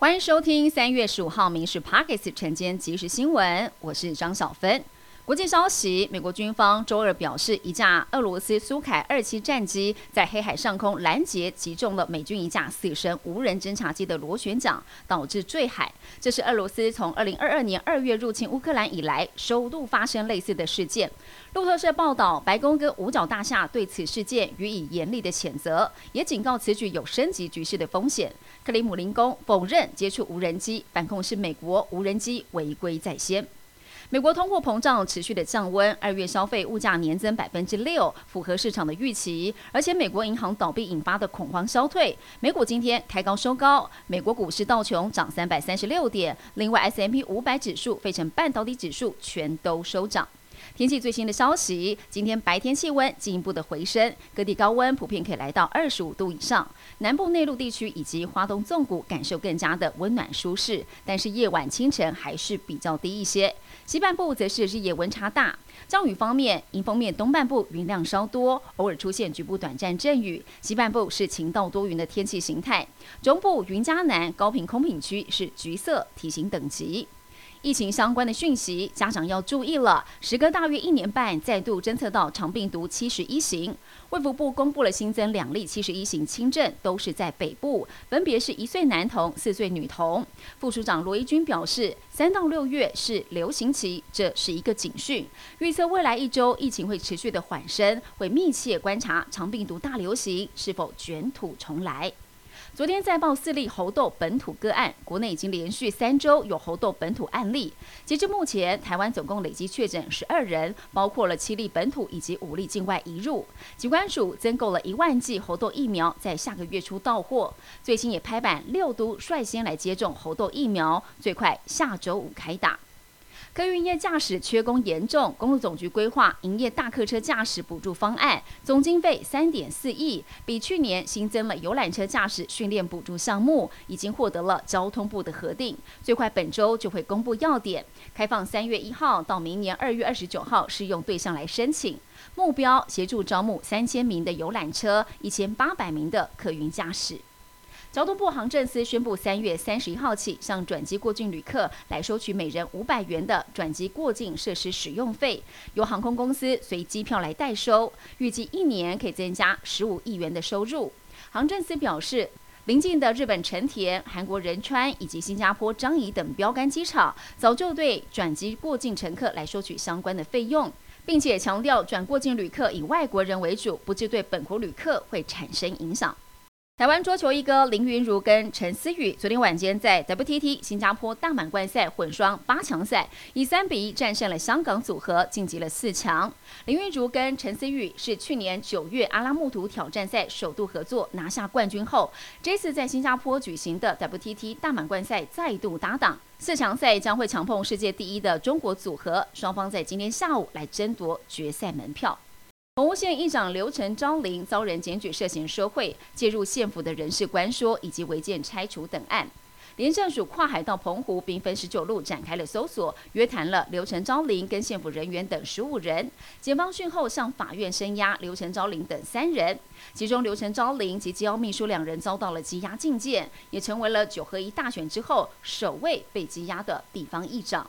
欢迎收听三月十五号《民事 Pockets》晨间即时新闻，我是张小芬。国际消息：美国军方周二表示，一架俄罗斯苏凯二七战机在黑海上空拦截，击中了美军一架死神无人侦察机的螺旋桨，导致坠海。这是俄罗斯从二零二二年二月入侵乌克兰以来首度发生类似的事件。路透社报道，白宫跟五角大厦对此事件予以严厉的谴责，也警告此举有升级局势的风险。克里姆林宫否认接触无人机，反控是美国无人机违规在先。美国通货膨胀持续的降温，二月消费物价年增百分之六，符合市场的预期。而且美国银行倒闭引发的恐慌消退，美股今天开高收高，美国股市道琼涨三百三十六点，另外 S M P 五百指数、费城半导体指数全都收涨。天气最新的消息，今天白天气温进一步的回升，各地高温普遍可以来到二十五度以上。南部内陆地区以及花东纵谷感受更加的温暖舒适，但是夜晚清晨还是比较低一些。西半部则是日夜温差大。降雨方面，迎风面东半部云量稍多，偶尔出现局部短暂阵雨；西半部是晴到多云的天气形态。中部云嘉南高频空品区是橘色体型等级。疫情相关的讯息，家长要注意了。时隔大约一年半，再度侦测到长病毒七十一型。卫福部公布了新增两例七十一型轻症，都是在北部，分别是一岁男童、四岁女童。副署长罗一军表示，三到六月是流行期，这是一个警讯。预测未来一周疫情会持续的缓升，会密切观察长病毒大流行是否卷土重来。昨天再报四例猴痘本土个案，国内已经连续三周有猴痘本土案例。截至目前，台湾总共累计确诊十二人，包括了七例本土以及五例境外移入。疾管署增购了一万剂猴痘疫苗，在下个月初到货。最新也拍板六都率先来接种猴痘疫苗，最快下周五开打。客运业驾驶缺工严重，公路总局规划营业大客车驾驶补助方案，总经费三点四亿，比去年新增了游览车驾驶训练补助项目，已经获得了交通部的核定，最快本周就会公布要点，开放三月一号到明年二月二十九号适用对象来申请，目标协助招募三千名的游览车，一千八百名的客运驾驶。交通部航政司宣布，三月三十一号起，向转机过境旅客来收取每人五百元的转机过境设施使用费，由航空公司随机票来代收，预计一年可以增加十五亿元的收入。航政司表示，邻近的日本成田、韩国仁川以及新加坡樟宜等标杆机场，早就对转机过境乘客来收取相关的费用，并且强调转过境旅客以外国人为主，不致对本国旅客会产生影响。台湾桌球一哥林云如跟陈思雨昨天晚间在 WTT 新加坡大满贯赛混双八强赛，以三比一战胜了香港组合，晋级了四强。林云如跟陈思雨是去年九月阿拉木图挑战赛首度合作拿下冠军后，这次在新加坡举行的 WTT 大满贯赛再度搭档。四强赛将会强碰世界第一的中国组合，双方在今天下午来争夺决赛门票。澎湖县议长刘成昭林遭人检举涉嫌收贿、介入县府的人事官说以及违建拆除等案，廉政署跨海到澎湖兵分十九路展开了搜索，约谈了刘成昭林跟县府人员等十五人。检方讯后向法院声押刘成昭林等三人，其中刘成昭林及机要秘书两人遭到了羁押禁见，也成为了九合一大选之后首位被羁押的地方议长。